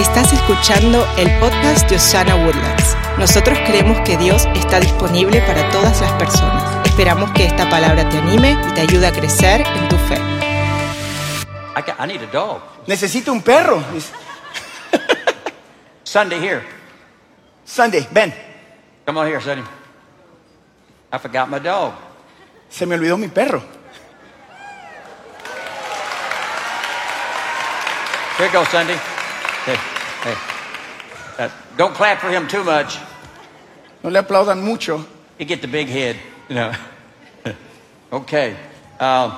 Estás escuchando el podcast de Osana Woodlands. Nosotros creemos que Dios está disponible para todas las personas. Esperamos que esta palabra te anime y te ayude a crecer en tu fe. I, got, I need a dog. Necesito un perro. Sunday, here. Sunday, ven. Come on here, Sunday. I forgot my dog. Se me olvidó mi perro. Here you go, Sunday. Hey. Uh, don't clap for him too much. No le aplaudan mucho. You get the big head, you know. okay. Um,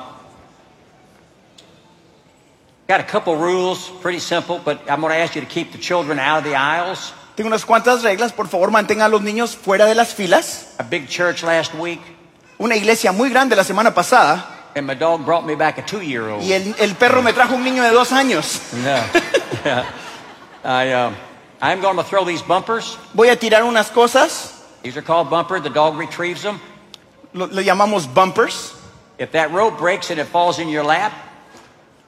got a couple rules, pretty simple, but I'm going to ask you to keep the children out of the aisles. Tengo unas cuantas reglas. Por favor, mantenga a los niños fuera de las filas. A big church last week, Una iglesia muy grande la semana pasada. and my dog brought me back a two-year-old. Y el, el perro me trajo un niño de dos años. No. yeah. I, um, I'm going to throw these bumpers. Voy a tirar unas cosas. These are called bumper. The dog retrieves them. Lo, le llamamos bumpers. If that rope breaks and it falls in your lap,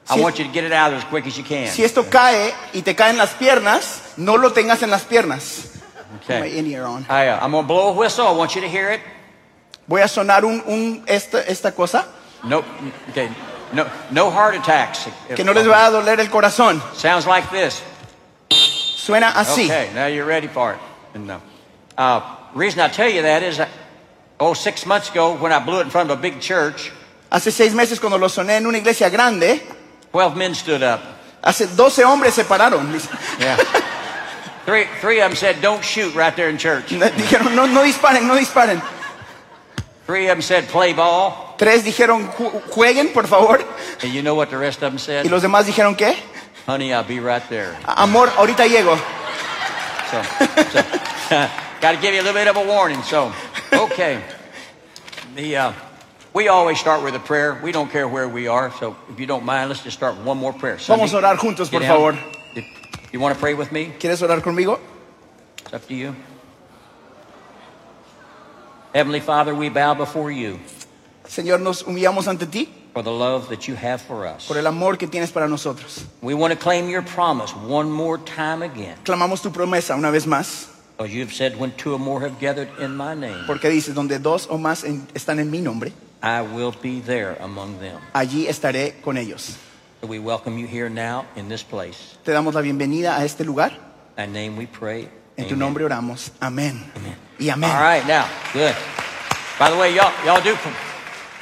I want you to get it out as quick as you can. Si esto cae y te caen las piernas, no lo tengas en las piernas. Okay. in-ear on. I, uh, I'm going to blow a whistle. I want you to hear it. Voy a sonar un, un- esta, esta cosa No, okay. No, no heart attacks. que no les va a doler el corazón. Sounds like this. Suena así. Okay, now you're ready for it. And, uh, uh, reason I tell you that is, uh, oh, six months ago when I blew it in front of a big church, Hace seis meses cuando lo soné en una iglesia grande, 12 men stood up. hace 12 hombres se pararon. Yeah. three, three of them said, don't shoot right there in church. Dijeron, no, no disparen, no disparen. Three of them said, play ball. Tres dijeron, "Ju- jueguen, por favor. And you know what the rest of them said? Y los demás dijeron, ¿qué? Honey, I'll be right there. Amor, ahorita llego. So, so got to give you a little bit of a warning. So, okay. The, uh, we always start with a prayer. We don't care where we are. So, if you don't mind, let's just start with one more prayer. Vamos a orar juntos, por favor. If you want to pray with me? ¿Quieres orar conmigo? It's up to you. Heavenly Father, we bow before you Señor, nos humillamos ante ti for the love that you have for us. por el amor que tienes para nosotros. We want to claim your promise one more time again. Clamamos tu promesa una vez más, Because you've said, when two or more have gathered in my name, porque dices, donde dos o más en- están en mi nombre, I will be there among them. allí estaré con ellos. So we welcome you here now in this place. Te damos la bienvenida a este lugar. In name we pray. En tu nombre oramos. Amén. Y amén. All right, now, good. By the way, y'all, y'all do,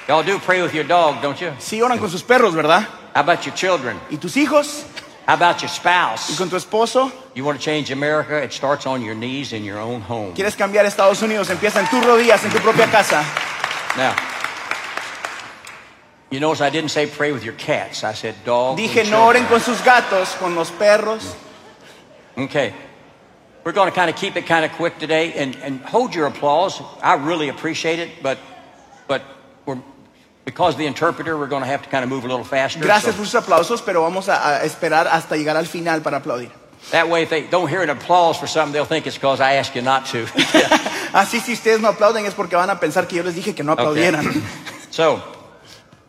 y'all do pray with your dog, don't you? Sí oran con sus perros, ¿verdad? How about your children? ¿Y tus hijos? How about your spouse? ¿Y con tu esposo? You want to change America? It starts on your knees in your own home. ¿Quieres cambiar Estados Unidos? Empieza en tus rodillas, en tu propia casa. Now, you notice I didn't say pray with your cats. I said dog. Dije, no oren con sus gatos, con los perros. Okay. We're going to kind of keep it kind of quick today and, and hold your applause. I really appreciate it, but but we're because the interpreter, we're going to have to kind of move a little faster. Gracias so por sus aplausos, pero vamos a, a esperar hasta llegar al final para aplaudir. that way, if they don't hear an applause for something, they'll think it's because I asked you not to. Así si ustedes no aplauden es porque van a pensar que yo les dije que no aplaudieran. so,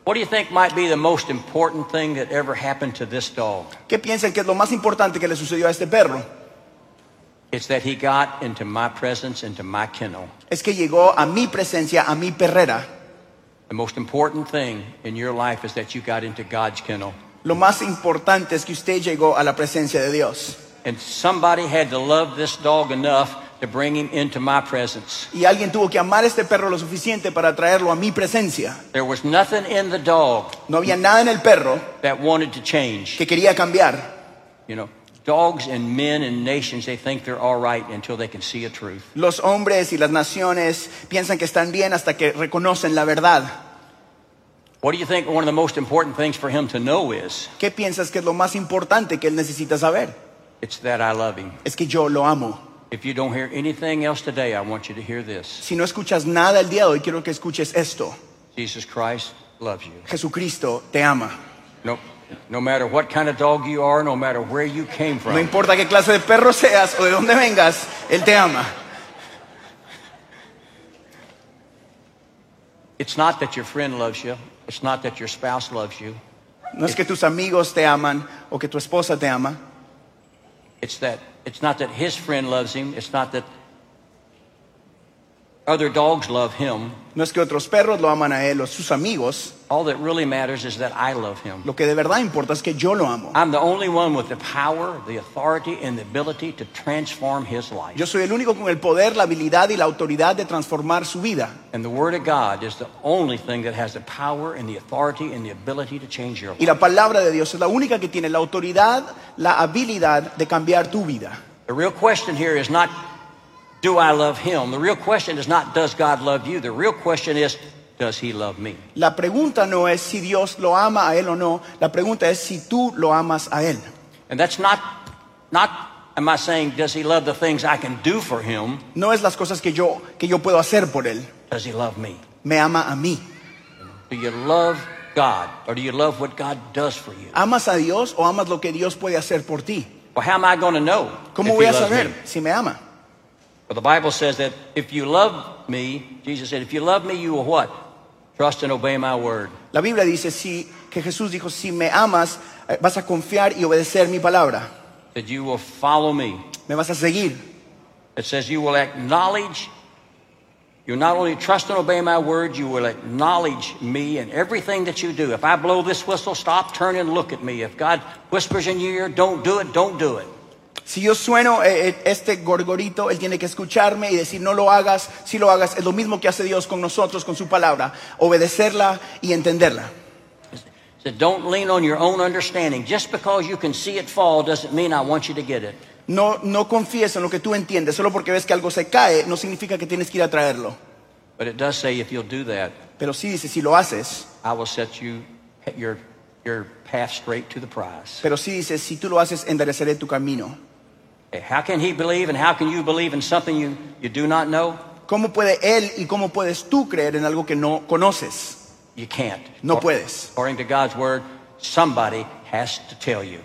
what do you think might be the most important thing that ever happened to this dog? ¿Qué piensan que es lo más importante que le sucedió a este perro? It's that he got into my presence, into my kennel. Es que llegó a mi presencia, a mi perrera. The most important thing in your life is that you got into God's kennel. Lo más importante es que usted llegó a la presencia de Dios. And somebody had to love this dog enough to bring him into my presence. Y alguien tuvo que amar a este perro lo suficiente para traerlo a mi presencia. There was nothing in the dog No había nada en el perro that wanted to change. que quería cambiar. You know, dogs and men and nations, they think they're all right until they can see a truth. Los hombres y las naciones piensan que están bien hasta que reconocen la verdad. What do you think one of the most important things for him to know is? ¿Qué piensas que es lo más importante que él necesita saber? It's that I love him. Es que yo lo amo. If you don't hear anything else today, I want you to hear this. Si no escuchas nada el día de hoy, quiero que escuches esto. Jesus Christ loves you. Jesucristo te ama. No, no matter what kind of dog you are, no matter where you came from. No importa qué clase de perro seas o de dónde vengas, Él te ama. it's not that your friend loves you. It's not that your spouse loves you. No es que tus amigos te aman o que tu esposa te ama. It's that it's not that his friend loves him. It's not that other dogs love him. No es que otros perros lo aman a él o sus amigos. All that really matters is that I love him. Lo que de verdad importa es que yo lo amo. I'm the only one with the power, the authority, and the ability to transform his life. Yo soy el único con el poder, la habilidad y la autoridad de transformar su vida. And the Word of God is the only thing that has the power and the authority and the ability to change your life. Y la palabra de Dios es la única que tiene la autoridad, la habilidad de cambiar tu vida. The real question here is not, do I love him? The real question is not, does God love you? The real question is, does he love me? La pregunta no es si Dios lo ama a él o no, la pregunta es si tú lo amas a él. And that's not, not, am I saying, does he love the things I can do for him? No es las cosas que yo, que yo puedo hacer por él, Does he love me? me ama a mí. Do you love God or do you love what God does for you? ¿Amas a Dios o amas lo que Dios puede hacer por ti? Well, how am I going to know ¿Cómo if voy he a saber me? si me ama? Well, the Bible says that if you love me, Jesus said, if you love me, you will what? Trust and obey my word. La Biblia dice si, que Jesús dijo, si me amas, eh, vas a confiar y obedecer mi palabra. That you will follow me. Me vas a seguir. It says you will acknowledge, you not only trust and obey my word, you will acknowledge me in everything that you do. If I blow this whistle, stop, turn and look at me. If God whispers in your ear, don't do it, don't do it. Si yo sueno eh, eh, este gorgorito, Él tiene que escucharme y decir, no lo hagas, si lo hagas. Es lo mismo que hace Dios con nosotros, con su palabra. Obedecerla y entenderla. Said, don't lean on your own understanding. Just because you can see it fall doesn't mean I want you to get it. No, no confíes en lo que tú entiendes. Solo porque ves que algo se cae, no significa que tienes que ir a traerlo. But it does say if you'll do that, Pero sí dice, si lo haces. I will set you your, your path straight to the prize. Pero sí dice, si tú lo haces, endereceré tu camino. How can he believe and how can you believe in something you, you do not know? ¿Cómo puede Él y cómo puedes tú creer en algo que no conoces? You can't. No puedes. According to God's word, somebody has to tell you.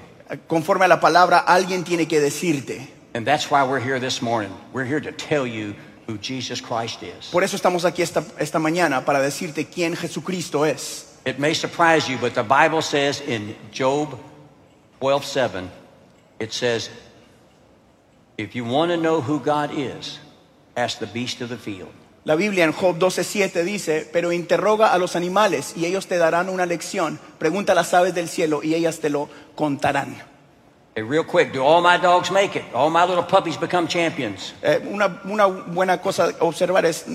Conforme a la palabra, alguien tiene que decirte. And that's why we're here this morning. We're here to tell you who Jesus Christ is. Por eso estamos aquí esta, esta mañana, para decirte quién Jesucristo es. It may surprise you, but the Bible says in Job 12:7, it says, if you want to know who God is, ask the beast of the field. La Biblia en Job 12:7 dice, pero interroga a los animales y ellos te darán una lección. Pregunta a las aves del cielo y ellas te lo contarán. Hey, real quick, do all my dogs make it? All my little puppies become champions? Eh, una, una buena cosa a observar es,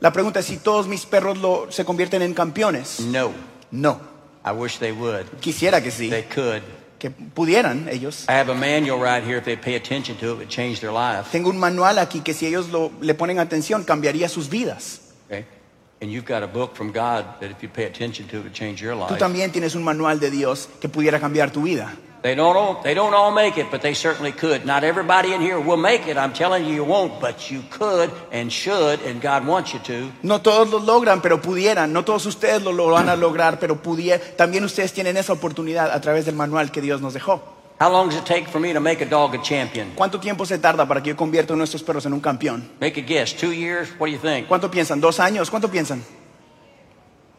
la pregunta es si todos mis perros lo- se convierten en campeones. No. No, I wish they would. quisiera que sí, They could. Que pudieran ellos. I have a manual right here. If they pay attention to it, it would change their life. Tengo un manual aquí que si ellos lo, le ponen atención cambiaría sus vidas. Okay? And you've got a book from God that if you pay attention to, it would change your Tú life. también tienes un manual de Dios que pudiera cambiar tu vida. They don't all, they don't all make it, but they certainly could. Not everybody in here will make it. I'm telling you, you won't, but you could and should, and God wants you to. No todos lo logran, pero pudieran. No todos ustedes lo, lo van a lograr, pero pudieran. También ustedes tienen esa oportunidad a través del manual que Dios nos dejó. How long does it take for me to make a dog a champion? ¿Cuánto tiempo se tarda para que yo convierta a nuestros perros en un campeón? Make a guess. Two years? What do you think? ¿Cuánto piensan? ¿Dos años? ¿Cuánto piensan?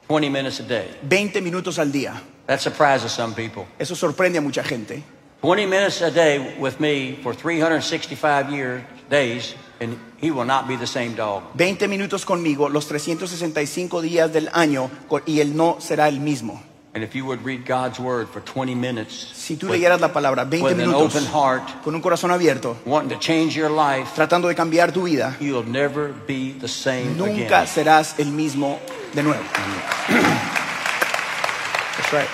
20 minutes a day. 20 minutos al día. That surprises some people. Eso sorprende a mucha gente. 20 minutes a day with me for 365 years, days, and he will not be the same dog. 20 minutos conmigo los 365 días del año co- y él no será el mismo. And if you would read God's word for 20 minutes Si tú with, leyeras la palabra 20 with an minutos open heart, con un corazón abierto, wanting to change your life, tratando de cambiar tu vida, you'll never be the same nunca again. serás el mismo de nuevo. That's right.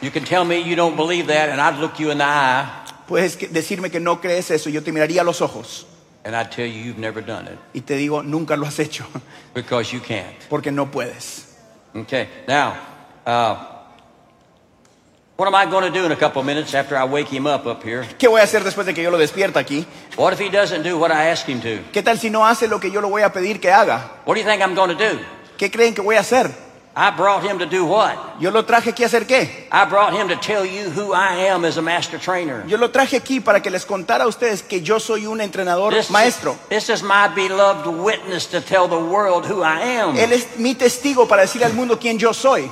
You can tell me you don't believe that, and I'd look you in the eye, Puedes decirme que no crees eso, yo te miraría a los ojos and I'd tell you you've never done it y te digo, nunca lo has hecho, because you can't. porque no puedes. Okay, now, uh, what am I going to do in a couple of minutes after I wake him up up here? ¿Qué voy a hacer después de que yo lo despierta aquí? What if he doesn't do what I ask him to? ¿Qué tal si no hace lo que yo lo voy a pedir que haga? What do you think I'm going to do? ¿Qué creen que voy a hacer? I brought him to do what? Yo lo traje aquí a hacer qué? I brought him to tell you who I am as a master trainer. Yo lo traje aquí para que les contara a ustedes que yo soy un entrenador This, maestro. this is my beloved witness to tell the world who I am. Él es mi testigo para decirle al mundo quién yo soy.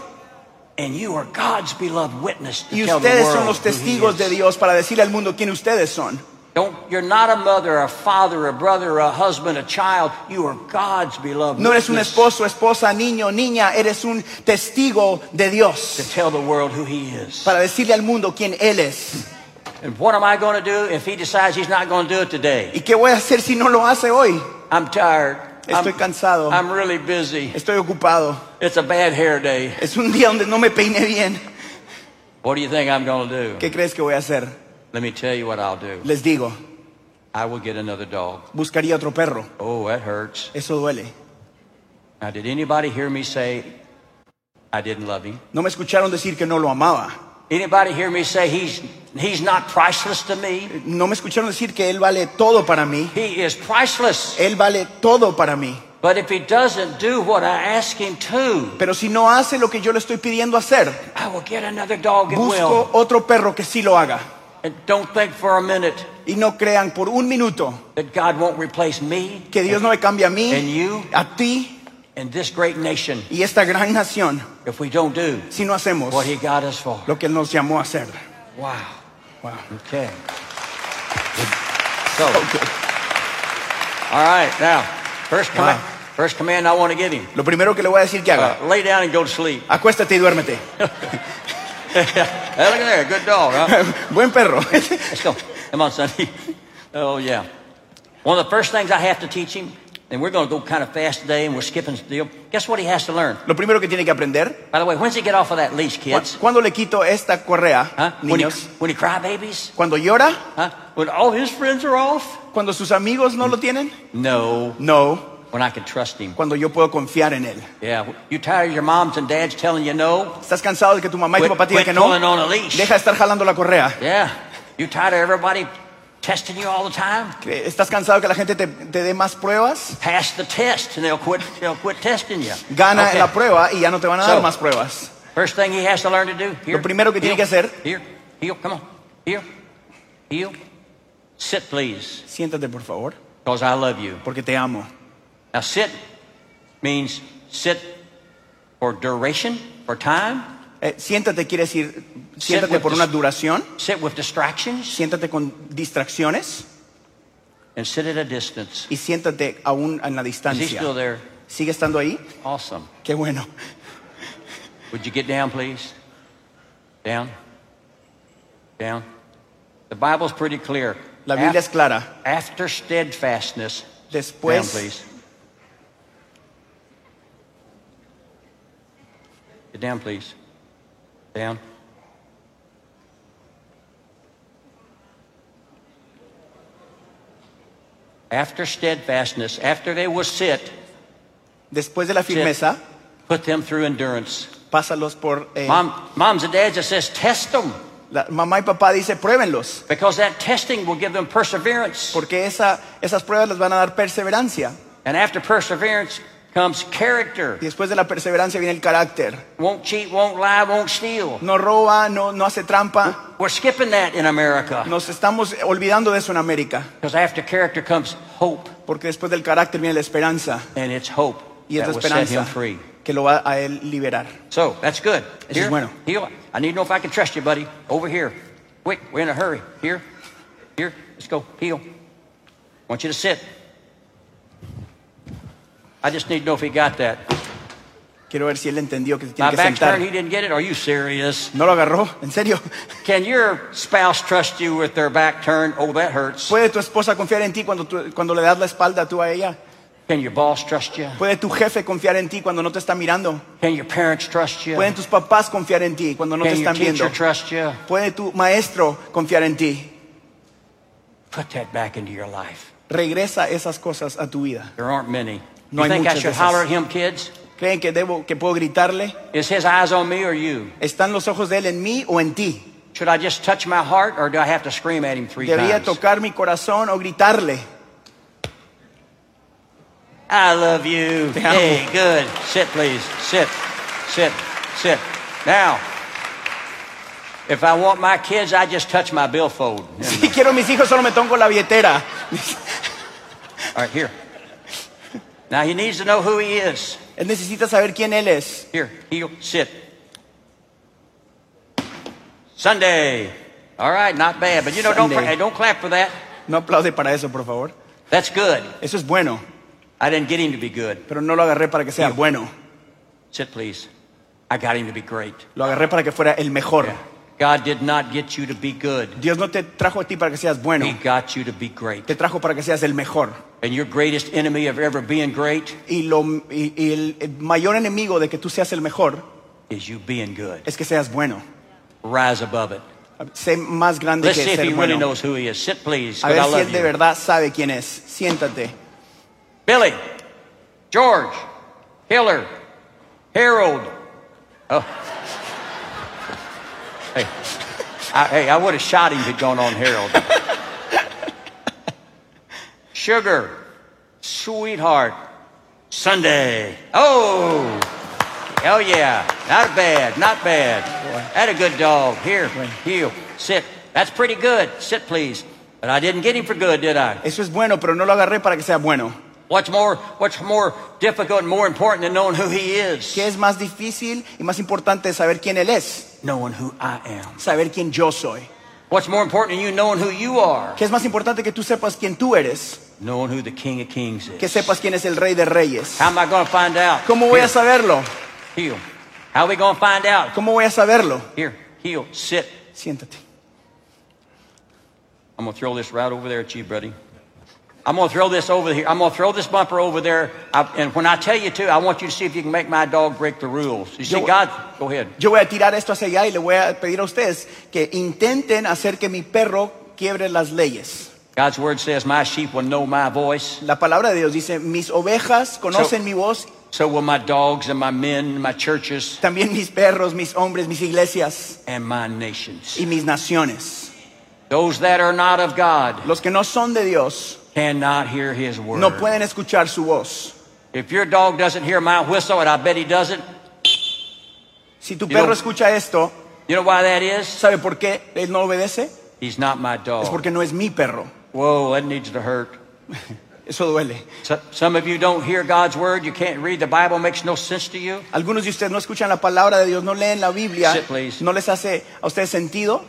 And you are God's beloved witness to Y tell the ustedes world son los testigos de is. Dios para decirle al mundo quién ustedes son. Don't, you're not a mother, a father, a brother, a husband, a child. You are God's beloved No eres un esposo, esposa, niño, niña, eres un testigo de Dios. to tell the world who he is. para decirle al mundo quién Él es. And what am I going to do if he decides he's not going to do it today? ¿Y qué voy a hacer si no lo hace hoy? I'm tired. Estoy I'm, cansado. I'm really busy. Estoy ocupado. It's a bad hair day. Es un día donde no me peiné bien. What do you think I'm going to do? ¿Qué crees que voy a hacer? Let me tell you what I'll do. Les digo, I will get another dog. buscaría otro perro. Oh, that hurts. Eso duele. Now, did anybody hear me say I didn't love him? No me escucharon decir que no lo amaba. Anybody hear me say he's he's not priceless to me? No me escucharon decir que Él vale todo para mí. He is priceless. Él vale todo para mí. But if he doesn't do what I ask him to, Pero si no hace lo que yo le estoy pidiendo hacer, I will get another dog busco will. otro perro que sí lo haga. And don't think for a minute Y no crean por un minuto that God won't replace me que Dios no me cambie a mí, and you a ti and this great nation y esta gran nación if we don't do si no hacemos what he got us for. lo que Él nos llamó a hacer. Wow. Wow. Okay. So, all right, now, first command, Wow. first command I want to give him. Lo primero que le voy a decir que haga, Uh, lay down and go to sleep. acuéstate y duérmete. Hey, look at there, good dog, huh? Buen perro. Let's go. Come on, Sonny. Oh, yeah. One of the first things I have to teach him, and we're going to go kind of fast today, and we're skipping the deal. Guess what he has to learn? Lo primero que tiene que aprender, By the way, when's he get off of that leash, kids? cuando le quito esta correa, Huh? When he, niños, when he cry babies? cuando llora, Huh? When all his friends are off? cuando sus amigos no lo tienen, No. no, When I can trust him. cuando yo puedo confiar en Él. Yeah. You tired of your moms and dads telling you no? ¿Estás cansado de que tu mamá y tu papá digan que no? pulling on a leash. Deja de estar jalando la correa. Yeah. You tired of everybody testing you all the time? ¿Que ¿Estás cansado que la gente te, te dé más pruebas? Pass the test and they'll quit they'll quit testing you. Gana Okay. la prueba y ya no te van a dar So- más pruebas. First thing he has to learn to do. Here, Lo primero que tiene heel, que hacer- Here, heel, come on. Here, heel. Sit, please, Siéntate, por favor, because I love you. porque te amo. Now, sit means sit for duration, for time. Eh, siéntate quiere decir, siéntate por una duración, Sit with distractions siéntate con distracciones and sit at a distance. y siéntate aún en la Is he distancia. still there? ¿Sigue estando ahí? Awesome. Qué bueno. Would you get down, please? Down. Down. The Bible's pretty clear. La Biblia es clara. After steadfastness, Después down, please. Get down, please. Down. After steadfastness, after they will sit, después de la firmeza, put them through endurance. pásalos por... eh, Mom, moms and dads, it says test them la- mamá y papá dice, pruébenlos, because that testing will give them perseverance. porque esa, esas pruebas les van a dar perseverancia. And after perseverance comes character. Y después de la perseverancia viene el carácter. Won't cheat, won't lie, won't steal. No roba, no, no hace trampa. We're skipping that in America Nos estamos olvidando de eso en América, because after character comes hope, porque después del carácter viene la esperanza. and it's hope Y es la esperanza free. que lo va a él liberar. So that's good. Eso es bueno. heel. I need to know if I can trust you, buddy. Over here. Quick, we're in a hurry. Here, here. Let's go. Heel. I want you to sit. I just need to know if he got that. Quiero ver si él entendió que se My tiene que back's sentar. He didn't get it. Are you serious? ¿No lo agarró? ¿En serio? Can your spouse trust you with their back turned? Oh, that hurts. ¿Puede tu esposa confiar en ti cuando, tú- cuando le das la espalda tú a ella? Can your boss trust you? ¿Puede tu jefe confiar en ti cuando no te está mirando? Can your parents trust you? ¿Pueden tus papás confiar en ti cuando no te Can your están viendo? teacher trust you? ¿Puede tu maestro confiar en ti? Put that back into your life. Regresa esas cosas a tu vida. There aren't many. No you hay think I muchas de should holler at him, kids? ¿Creen que, debo, que puedo gritarle? Is his eyes on me or you? ¿Están los ojos de él en mí o en ti? Should I just touch my heart or do I have to scream at him three ¿Debería times? tocar mi corazón o gritarle? I love you. Te amo. Hey, good. Sit, please. Sit. Sit. Sit. Now, if I want my kids, I just touch my billfold. Si quiero mis hijos solo me toco la billetera. All right, here. Now he needs to know who he is. Él necesita saber quién él es. Here, heel, sit. Sunday. All right, not bad. But you know, don't, Sunday. don't clap for that. No aplaude para eso, por favor. That's good. Eso es bueno, I didn't get him to be good. pero no lo agarré para que sea bueno. Sit, please. I got him to be great. Lo agarré para que fuera el mejor. God did not get you to be good. Dios no te trajo a ti para que seas bueno, He got you to be great. te trajo para que seas el mejor. And your greatest enemy of ever being great Y, lo, y, y el, mayor enemigo de que tú seas el mejor is you being good. es que seas bueno. Rise above it. Sé más grande Let's see que if he ser really bueno. knows who he is. Sit, please. A ver I si él de verdad sabe quién es. Siéntate. Billy, George, Hiller, Harold. Oh. Hey, I, hey, I would have shot him if he'd gone on Harold. Sugar, sweetheart, Sunday. Oh, hell yeah. Not bad, not bad. That a good dog. Here, heel, sit. That's pretty good. Sit, please. But I didn't get him for good, did I? Eso es bueno, pero no lo agarré para que sea bueno. What's more, what's more difficult and more important than knowing who he is? ¿Qué es más difícil y más importante saber quién él es? Knowing who I am. Saber quién yo soy. What's more important than you knowing who you are? ¿Qué es más importante que tú sepas quién tú eres? Knowing who the King of Kings Que is. sepas quién es el rey de reyes. How am I going to find out? ¿Cómo voy a saberlo? heel. How are we going to find out? ¿Cómo voy a saberlo? Here, heel, sit. Siéntate. I'm going to throw this right over there at you, buddy. I'm going to throw this over here. I'm going to throw this bumper over there. I, and when I tell you to, I want you to see if you can make my dog break the rules. You see, Yo- God, go ahead. Yo voy a tirar esto hacia allá y le voy a pedir a ustedes que intenten hacer que mi perro quiebre las leyes. God's word says, My sheep will know my voice. La palabra de Dios dice, mis ovejas conocen So- mi voz, So will my dogs and my men, my churches, también mis perros, mis hombres, mis iglesias and my nations. y mis naciones. Those that are not of God Los que no son de Dios cannot hear his word. no pueden escuchar su voz. If your dog doesn't hear my whistle, and I bet he doesn't, Si tu You perro know- escucha esto, you know why that is? ¿sabe por qué él no obedece? He's not my dog. Es porque no es mi perro. Whoa, that needs to hurt. Eso duele. So- Some of you don't hear God's word. You can't read the Bible. Makes no sense to you. Algunos de ustedes no escuchan la palabra de Dios, no leen la Biblia, Sit, please. no les hace a ustedes sentido.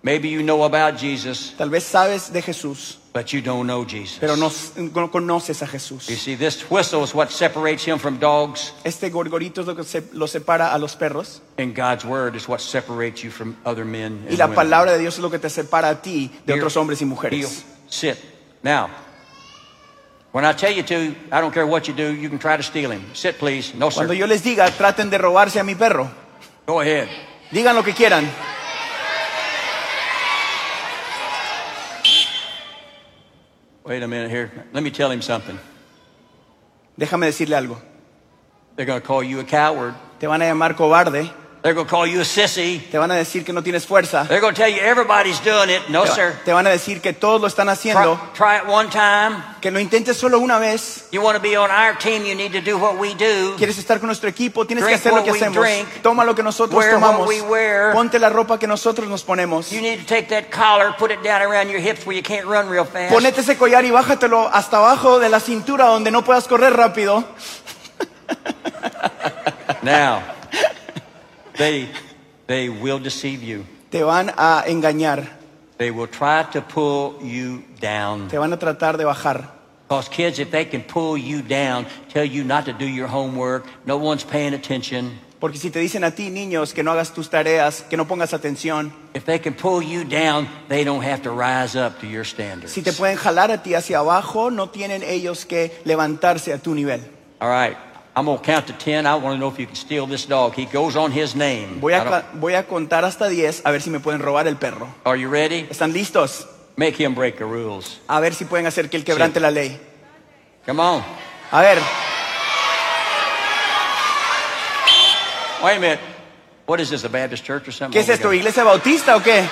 Maybe you know about Jesus, Tal vez sabes de Jesús, but you don't know Jesus. pero no, no conoces a You see, this whistle is what separates him from dogs, Este gorgorito es lo que se, lo separa a los perros and God's word is what separates you from other men. y And la women. palabra de Dios es lo que te separa a ti de Here, otros hombres y heel, mujeres. sit. Now, when I tell you to, I don't care what you do, you can try to steal him. Sit, please. No, Cuando yo les diga, traten de robarse a mi perro, Go ahead. digan lo que quieran. Wait a minute here. Let me tell him something. Déjame decirle algo. They're going to call you a coward. Te van a llamar cobarde, They're going to call you a sissy. te van a decir que no tienes fuerza, They're going to tell you everybody's doing it. No, te, sir. te van a decir que todos lo están Try, haciendo, try it one time. que lo intentes solo una vez. You want to be on our team, you need to do what we do. Quieres estar con nuestro equipo, tienes que hacer lo que hacemos. drink. Toma lo que nosotros Wear what tomamos. we wear. Ponte la ropa que nosotros nos ponemos. You need to take that collar, put it down around your hips where you can't run real fast. Ponete ese collar y bájatelo hasta abajo de la cintura donde no puedas correr rápido. Now, they, they will deceive you. Te van a engañar, They will try to pull you down. te van a tratar de bajar. Because kids, if they can pull you down, tell you not to do your homework, no one's paying attention. Porque si te dicen a ti, niños, que no hagas tus tareas, que no pongas atención, If they can pull you down, they don't have to rise up to your standards. si te pueden jalar a ti hacia abajo, no tienen ellos que levantarse a tu nivel. All right, I'm going to count to 10. I want to know if you can steal this dog. He goes on his name. Voy a, voy a contar hasta 10 a ver si me pueden robar el perro. Are you ready? ¿Están listos? Make him break the rules. A ver si pueden hacer que él quebrante Sí. la ley. Come on. A ver, Wait a minute. What is this, a Baptist church or something? ¿qué es Oh, esto? ¿Iglesia bautista o qué?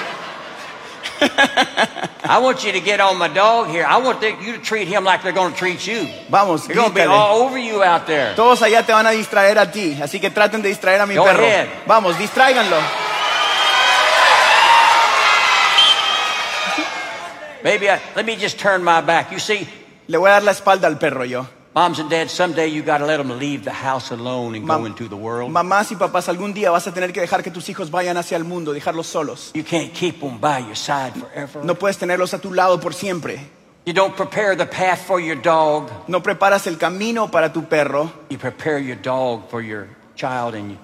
I want you to get on my dog here. I want you to treat him like they're going to treat you. Vamos, They're going to be all over you out there. Todos allá te van a distraer a ti, así que traten de distraer a mi Go perro. ahead. Vamos, distráiganlo. Maybe I, let me just turn my back. You see, Le voy a dar la espalda al perro yo. Moms and dads, someday you got to let them leave the house alone and go into the world. Mamás y papás, algún día vas a tener que dejar que tus hijos vayan hacia el mundo, dejarlos solos. You can't keep them by your side forever. No puedes tenerlos a tu lado por siempre. You don't prepare the path for your dog. No preparas el camino para tu perro, You prepare your dog for your child and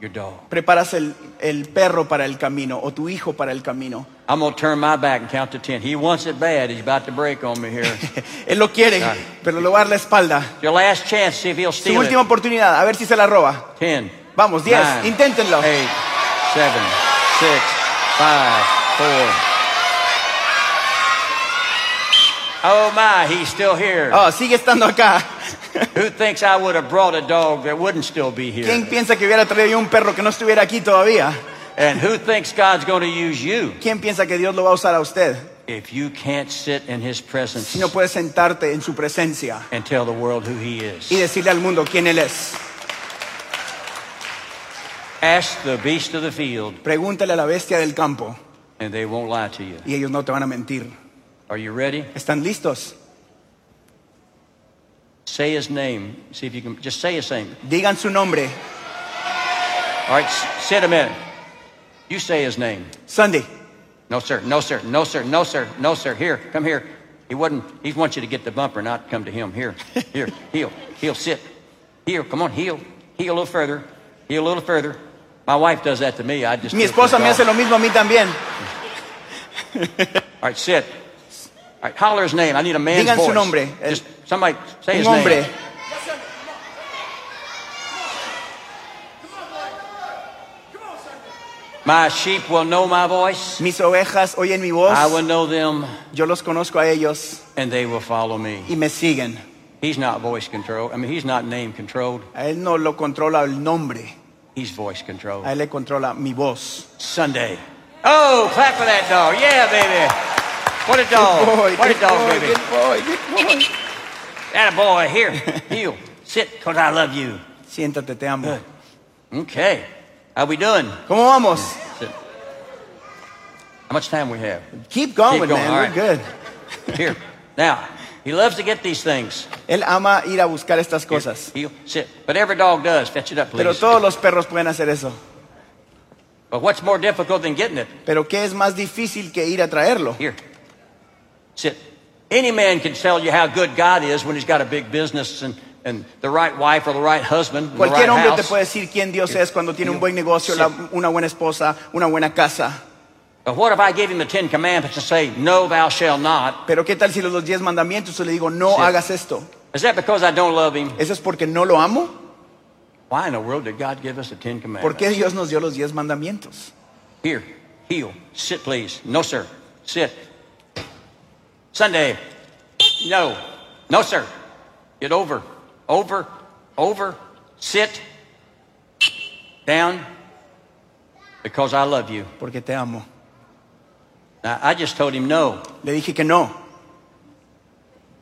your dog. preparas el, el perro para el camino o tu hijo para el camino. I'm going to turn my back and count to 10. He wants it bad. He's about to break on me here. Él lo quiere, Claro. pero le va a dar la espalda. Your last chance, see if he'll Su steal última it. oportunidad, a ver si se la roba. 10. Vamos, 10, nine, inténtenlo. 8, 7, 6, 5, 4. Oh my, he's still here. Oh, sigue estando acá. Who thinks I would have brought a dog that wouldn't still be here? ¿Quién piensa que hubiera traído un perro que no estuviera aquí todavía? And who thinks God's going to use you ¿Quién piensa que Dios lo va a usar a usted? if you can't sit in his presence Si no puedes sentarte en su presencia and tell the world who he is? y decirle al mundo quién Él es. Ask the beast of the field, Pregúntale a la bestia del campo and they won't lie to you. y ellos no te van a mentir. Are you ready? ¿Están listos? Say his name. See if you can just say his name. Digan su nombre. All right, sit a minute. You say his name. Sunday. No, sir. No, sir. No, sir. No, sir. No, sir. Here, come here. He wouldn't. He wants you to get the bumper, not come to him. Here, here. Heel, heel. Sit. Heel. Come on. Heel. Heel a little further. Heel a little further. My wife does that to me. I just. Mi esposa me hace lo mismo a mí también. All right, sit. All right, holler his name. I need a man's Digan su voice. nombre. Just somebody say his hombre. name. My sheep will know my voice. Mis ovejas oyen mi voz. I will know them, Yo los conozco a ellos and they will follow me. y me siguen. He's not voice controlled. I mean, he's not name controlled. A él no lo controla el nombre. He's voice controlled. A él le controla mi voz. Sunday. Oh, clap for that dog. Yeah, baby. What a dog. Boy, what a dog, boy, baby. good boy, good boy. That a boy. Here, heel. Sit, because I love you. Siéntate, te amo. Good. Okay. How we doing? ¿Cómo vamos? Sit. How much time we have? Keep going, Keep going, man. all We're good. Here. Now, he loves to get these things. Él ama ir a buscar estas Here, cosas. heel, sit. But every dog does. Fetch it up, please. Pero todos los perros pueden hacer eso. But what's more difficult than getting it? Pero ¿qué es más difícil que ir a traerlo? Here. Sit. Any man can tell you how good God is when he's got a big business and, and the right wife or the right husband, and the right Cualquier hombre te puede decir quién Dios es cuando tiene un buen negocio, la- una buena esposa, una buena casa. But what if I give him the Ten Commandments and say, No, thou shalt not? Pero ¿qué tal si los diez mandamientos le digo, no Sí. hagas esto? Is that because I don't love him? ¿Eso es porque no lo amo? Why in the world did God give us the Ten ¿Por Commandments? qué Dios nos dio los diez mandamientos? Here, heel, sit, please. No, sir. Sit. Sunday. No. No, sir. Get over. Over. Over. Sit. Down. Because I love you. Porque te amo. Now, I just told him no. Le dije que no.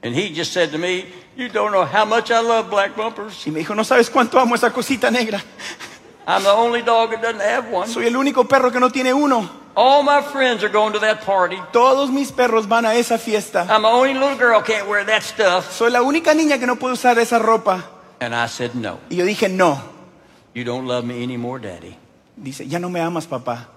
And he just said to me, You don't know how much I love black bumpers. Y me dijo, no sabes cuánto amo esa cosita negra. I'm the only dog that doesn't have one. Soy el único perro que no tiene uno. All my friends are going to that party. Todos mis perros van a esa fiesta. I'm the only little girl can't wear that stuff. Soy la única niña que no puede usar esa ropa. And I said, No. Y yo dije, no. You don't love me anymore, Daddy. Dice, ya no me amas, papá.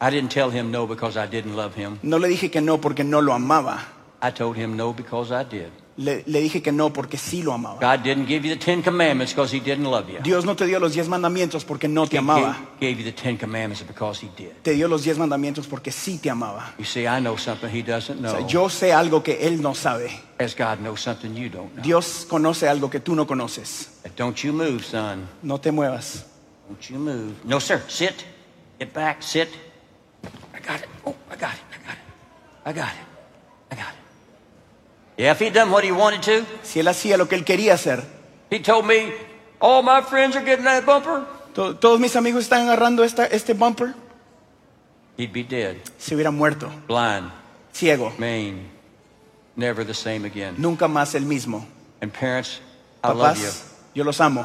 I didn't tell him no because I didn't love him. No le dije que no porque no lo amaba. I told him no because I did. Le, le dije que no porque sí lo amaba. God didn't give you the Ten Commandments because He didn't love you. Dios no te dio los diez mandamientos porque no te amaba. gave, gave you the Ten Commandments because He did. Te dio los diez mandamientos porque sí te amaba. You see, I know something He doesn't O sea, know. yo sé algo que Él no sabe. As God knows something you don't know. Dios conoce algo que tú no conoces. Don't you move, son. No te muevas. Don't you move. No, sir. Sit. Get back. Sit. I got it. Oh, I got it. I got it. I got it. I got it. Yeah, if he'd done what he wanted to, Si Él hacía lo que Él quería hacer. he told me, all my friends are getting that bumper, To- todos mis amigos están agarrando esta, este bumper. he'd be dead, Se hubiera muerto. blind, Ciego. maimed, never the same again. Nunca más el mismo. And parents, I love you. Papás, yo los amo.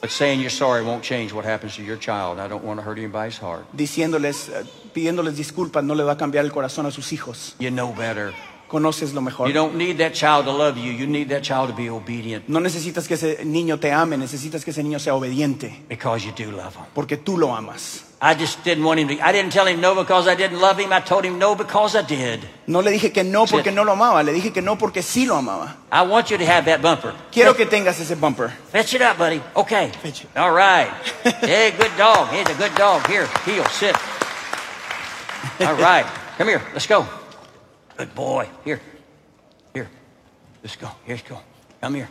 But saying you're sorry won't change what happens to your child. I don't want to hurt anybody's heart. Diciéndoles, eh, pidiéndoles disculpas, no le va a cambiar el corazón a sus hijos. You know better. Conoces lo mejor. You don't need that child to love you. You need that child to be obedient No necesitas que ese niño te ame, necesitas que ese niño sea obediente, because you do love him. porque tú lo amas. I just didn't want him to. I didn't tell him no because I didn't love him. I told him no because I did. No le dije que no porque no lo amaba, le dije que no porque sí lo amaba. I want you to have that bumper. Quiero que tengas ese bumper. Fetch it up, buddy. Okay. Fetch it. All right. Hey, good dog. He's a good dog. Here, heel, sit. All right. Come here. Let's go. Good boy. Here. Here. Let's go. Here's go. Come here.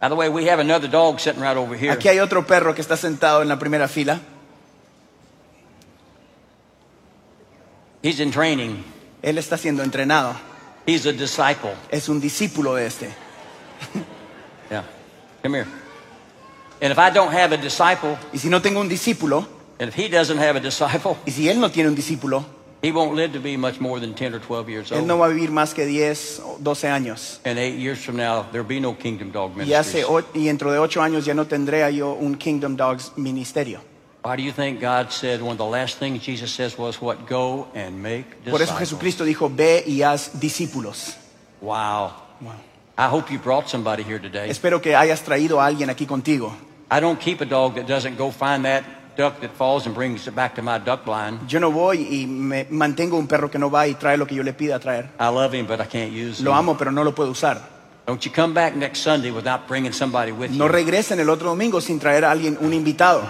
By the way, we have another dog sitting right over here. Aquí hay otro perro que está sentado en la primera fila. He's in training. Él está siendo entrenado. He's a disciple. Es un discípulo de este. Yeah. Come here. And if I don't have a disciple, Y si no tengo un discípulo, and if he doesn't have a disciple, y si él no tiene un discípulo, he won't live to be much more than 10 or 12 years old. él no va a vivir más que 10 o 12 años. And eight years from now, there'll be no Kingdom Dog Y, hace Ministries. o- y dentro de 8 años ya no tendré yo un Kingdom Dogs ministerio. Why do you think God said one of the last things Jesus says was what? Go and make Por eso disciples. Jesucristo dijo, ve y haz discípulos. Wow. Wow. I hope you brought somebody here today. Espero que hayas traído a alguien aquí contigo. I don't keep a dog that doesn't go find that duck that falls and brings it back to my duck blind. Yo no voy y me mantengo un perro que no va y trae lo que yo le pida traer. I love him, but I can't use Lo him. amo, pero no lo puedo usar. Don't you come back next Sunday without bringing somebody with No you. regresen el otro domingo sin traer a alguien, un invitado.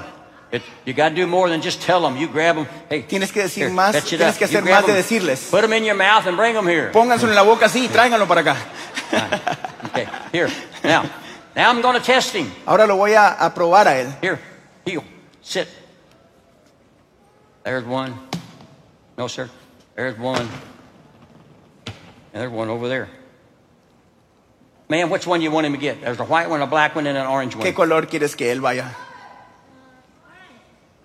It, you got to do more than just tell them. You grab them. Hey, Tienes que decir here, más, tienes que hacer más de 'em, decirles. Put them in your mouth and bring them here. Pónganselo en la boca así y tráiganlo para acá. Okay, here. Now, now I'm going to test him. Ahora lo voy a, a probar a él. Here, heel, sit. There's one. No, sir. There's one. And there's one over there. Man, which one do you want him to get? There's a white one, a black one, and an orange one. ¿Qué color quieres que él vaya?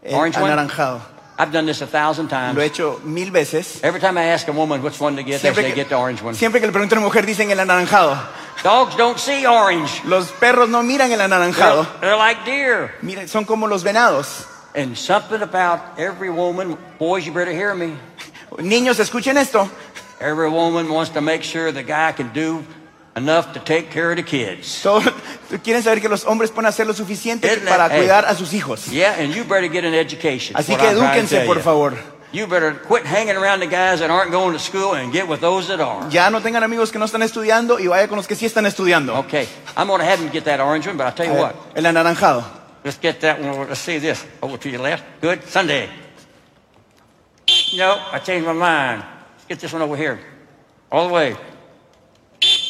El Orange one? anaranjado. I've done this a thousand times. Lo he times. hecho mil veces. Every time I ask a woman which one to get, they Siempre say que, get the orange one. siempre que le pregunto a una mujer dicen el anaranjado. Dogs don't see orange. Los perros no miran el They're, anaranjado. they're like deer. Miren, son como los venados. And something about every woman, boys, you better hear me. Niños, escuchen esto. Every woman wants to make sure the guy can do enough to take care of the kids. Quieren saber que los hombres pueden hacer lo suficiente para cuidar a sus hijos. Yeah, and you better get an education. Así que edúquense, por favor. You better quit hanging around the guys that aren't going to school and get with those that are. Ya no tengan amigos que no están estudiando y vaya con los que sí están estudiando. Okay, I'm going to have him get that orange one, but I'll tell you what. el anaranjado. Let's get that one. over- Let's see this. Over to your left. Good. Sunday. Nope, I changed my mind. Let's get this one over here. All the way.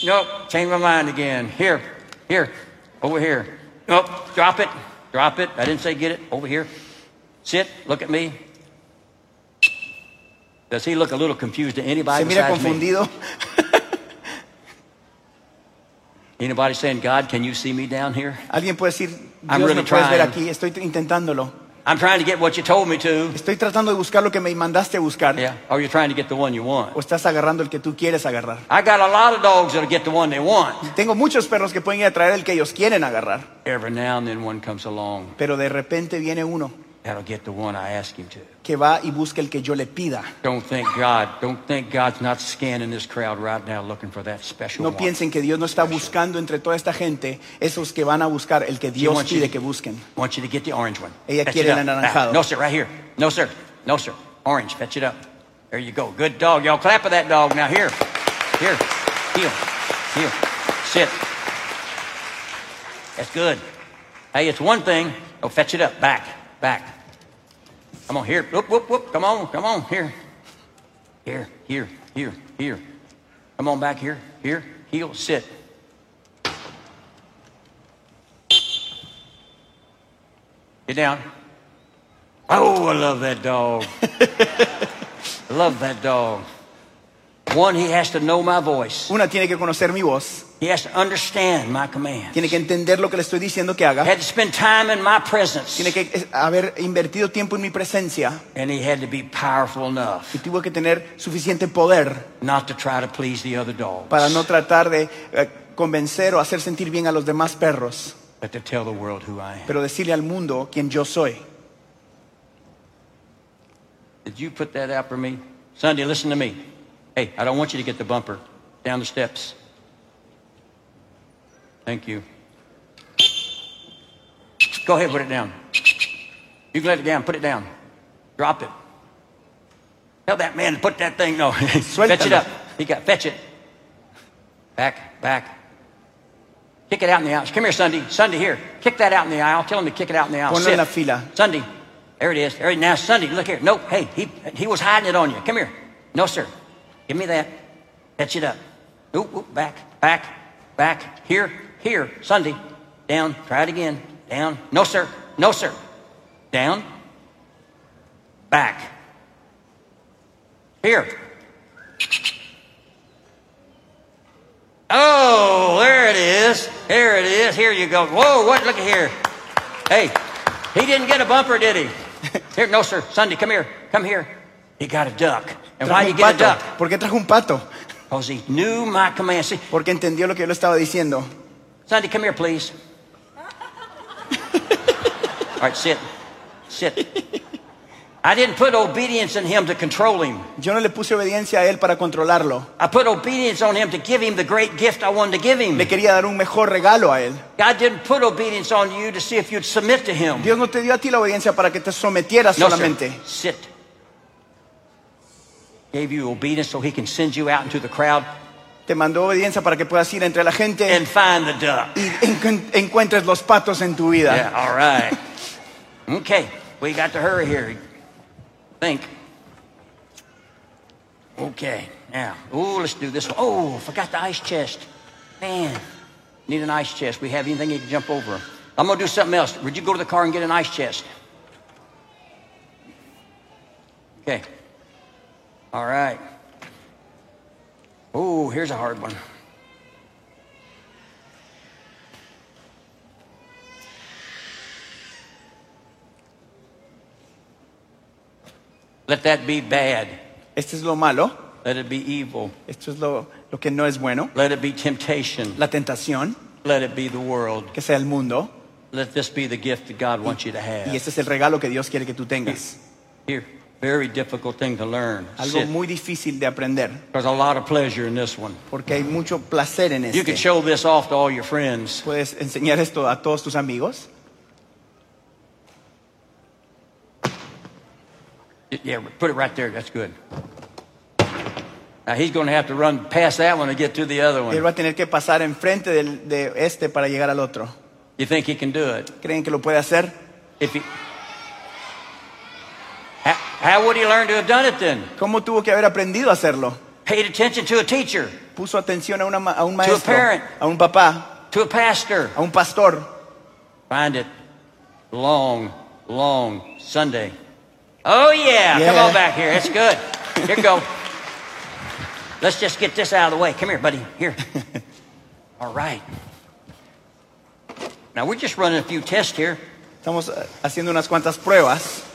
Nope, changed my mind again. Here, here, over here. Nope, drop it, drop it. I didn't say get it. Over here. Sit, look at me. Does he look a little confused to anybody Se mira confundido. Anybody saying, God, can you see me down here? Alguien puede decir, I'm Dios really me puedes ver aquí, estoy intentándolo. I'm trying to get what you told me to. Estoy tratando de buscar lo que me mandaste a buscar. Yeah, or you're trying to get the one you want. O estás agarrando el que tú quieres agarrar. I got a lot of dogs that'll get the one they want. Tengo muchos perros que pueden ir a traer el que ellos quieren agarrar. Every now and then one comes along Pero de repente viene uno that'll get the one I ask him to. que va y busca el que yo le pida. Don't think God, don't think God's not scanning this crowd right now looking for that special No one. piensen que Dios no está buscando entre toda esta gente esos que van a buscar el que Dios pide to- que busquen. want you to get the orange one. Ella Fetch quiere el anaranjado. No, sir, right here. No, sir. No, sir. Orange, fetch it up. There you go. Good dog. Y'all clap for that dog. Now here. Here. Heel. Heel. Sit. That's good. Hey, it's one thing. Oh, fetch it up. Back. Back. Come on, here. Whoop, whoop, whoop. Come on. Come on. Here. Here. Here. Here. Here. Come on back here. Here. Heel. Sit. Get down. Oh, I love that dog. I love that dog. One, he has to know my voice. Una tiene que conocer mi voz, He has to understand my commands. tiene que entender lo que le estoy diciendo que haga, Had to spend time in my presence. tiene que haber invertido tiempo en mi presencia And he had to be powerful enough y tuvo que tener suficiente poder not to try to please the other dogs, para no tratar de eh, convencer o hacer sentir bien a los demás perros, but to tell the world who I am. pero decirle al mundo quién yo soy. Did you put that out for me? Sunday, listen to me. Hey, I don't want you to get the bumper. Down the steps. Thank you. Go ahead, put it down. You can let it down. Put it down. Drop it. Tell that man to put that thing. No, fetch it up. He got fetch it. Back, back. Kick it out in the aisle. Come here, Sunday. Sunday, here. Kick that out in the aisle. Tell him to kick it out in the aisle. Ponlo Sit. en la fila. Sunday. There it is. There it is. Now, Sunday, look here. No, hey, he, he was hiding it on you. Come here. No, sir. Give me that. Fetch it up. Oop, oop, back, back, back. Here, here. Sunday. Down. Try it again. Down. No, sir. No, sir. Down. Back. Here. Oh, there it is. Here it is. Here you go. Whoa, what? Look at here. Hey, he didn't get a bumper, did he? Here, no, sir. Sunday, come here. Come here. He got a duck. And why you un get a duck? ¿Por qué trajo un pato? Because he knew my command. See, Porque entendió lo que yo le estaba diciendo. Sunday, come here, please. All right, sit. Sit. I didn't put obedience in him to control him. Yo no le puse obediencia a él para controlarlo. I put obedience on him to give him the great gift I wanted to give him. Le quería dar un mejor regalo a él. God didn't put obedience on you to see if you'd submit to him. Dios no te dio a ti la obediencia para que te sometieras No, solamente. sir. Sit. Gave you obedience so he can send you out into the crowd Te mandó obediencia para que puedas ir entre la gente and find the duck. y encu- encuentres los patos en tu vida. Yeah, all right. Okay, we got to hurry here. Think. Okay, now, oh, let's do this one. Oh, forgot the ice chest. Man, need an ice chest. We have anything you can jump over? I'm gonna do something else. Would you go to the car and get an ice chest? Okay. All right. Oh, here's a hard one. Let that be bad. Esto es lo malo, Let it be evil. esto es lo, lo que no es bueno. Let it be temptation. La tentación, Let it be the world. que sea el mundo. Let this be the gift that God wants you to have. Y este es el regalo que Dios quiere que tú tengas. Here, very difficult thing to learn. Algo muy difícil de aprender, There's a lot of pleasure in this one. porque hay mucho placer en You can show this off to all your friends. Puedes enseñar esto a todos tus amigos. Yeah, put it right there. That's good. Now he's going to have to run past that one to get to the other Él one. va a tener que pasar enfrente del- de este para llegar al otro. You think he can do it? ¿Creen que lo puede hacer? If he, how, how would he learn to have done it then? ¿Cómo tuvo que haber aprendido a hacerlo? Paid attention to a teacher, Puso atención a, una ma- a un maestro, parent. a un papá, to a pastor. a un pastor. Find it. Long, long Sunday. Oh yeah, come Yeah. on back here. It's good. Here you go. Let's just get this out of the way. Come here, buddy. Here. All right. Now we're just running a few tests here. Estamos eh, haciendo unas cuantas pruebas.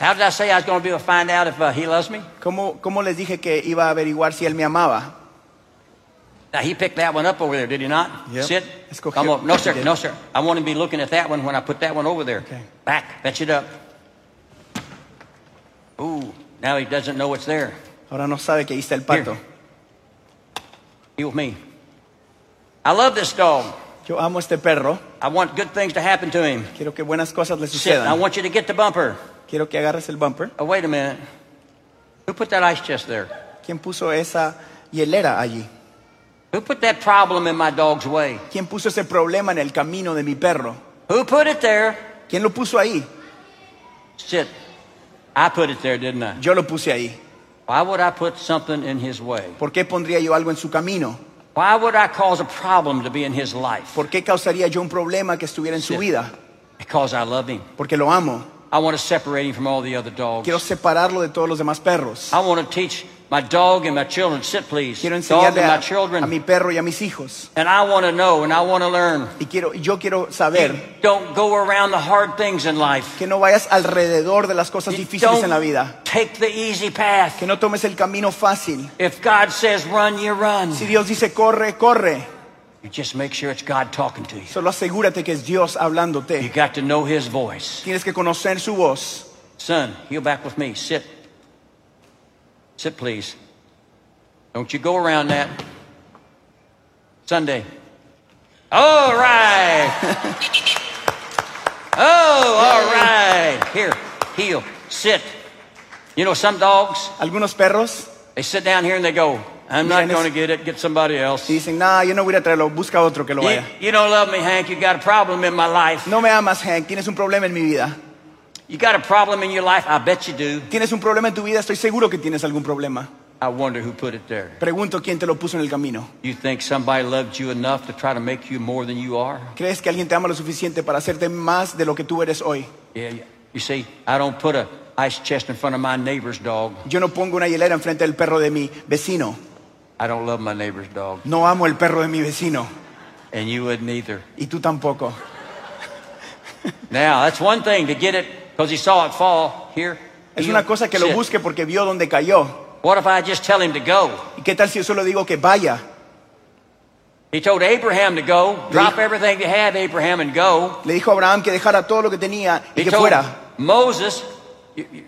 How did I say I was going to be able to find out if uh, he loves me? ¿Cómo, ¿Cómo les dije que iba a averiguar si él me amaba? Now he picked that one up over there, did he not? Yep. Sit. Escogió- Come on. No, sir. No, sir. I want him to be looking at that one when I put that one over there. Okay. Back. Fetch it up. Ooh. Now he doesn't know it's there. Ahora no sabe que ahí está el pato. Here. He with me. I love this dog. Yo amo este perro. I want good things to happen to him. Quiero que buenas cosas le Sit. I sucedan. want you to get the bumper. Quiero que agarres el bumper. Oh, wait a minute. Who put that ice chest there? ¿Quién puso esa hielera allí? Who put that problem in my dog's way? ¿Quién puso ese problema en el camino de mi perro? Who put it there? ¿Quién lo puso ahí? Sit. I put it there, didn't I? Yo lo puse ahí. Why would I put something in his way? ¿Por qué pondría yo algo en su camino? Why would I cause a problem to be in his life? ¿Por qué causaría yo un problema que estuviera en su vida? Because I love him. Porque lo amo. I want to separate him from all the other dogs. Quiero separarlo de todos los demás perros. I want to teach my dog and my children. Sit, please. Quiero Dog and my children. a mi perro y a mis hijos. And I want to know and I want to learn. Y quiero, yo quiero saber Don't go around the hard things in life. que no vayas alrededor de las cosas You difíciles en la vida. take the easy path. Que no tomes el camino fácil. If God says run, you run. Si Dios dice corre, corre. You just make sure it's God talking to you. Solo asegúrate que es Dios You hablándote. got to know His voice. Tienes que conocer su voz. Son, heel back with me. Sit. Sit, please. Don't you go around that. Sunday. All right. oh, all right. Here, heel, sit. You know, some dogs, Algunos perros they sit down here and they go, I'm not going to get it, get somebody else. y dicen, nah, yo no voy a traerlo, busca otro que lo You, you don't love me, Hank. You got a problem in my life. No me amas, Hank, tienes un problema en mi vida. You got a problem in your life? I bet you do. Tienes un problema en tu vida, estoy seguro que tienes algún problema. I wonder who put it there. Pregunto quién te lo puso en el camino. You think somebody loved you enough to try to make you more than you are? ¿Crees que alguien te ama lo suficiente para hacerte más de lo que tú eres hoy? Yeah, yeah. You see, I don't put a ice chest in front of my neighbor's dog. Yo no pongo una hielera enfrente del perro de mi vecino. I don't love my neighbor's dog. No amo el perro de mi vecino. And you wouldn't either. Y tú tampoco. Now, that's one thing to get it because he saw it fall here. Es una cosa que lo sit. busque porque vio dónde cayó. What if I just tell him to go? ¿Y qué tal si yo solo digo que vaya? He told Abraham to go. Drop everything you had, Abraham, and go. Le dijo a Abraham que dejara todo lo que tenía y He que told fuera. Moses,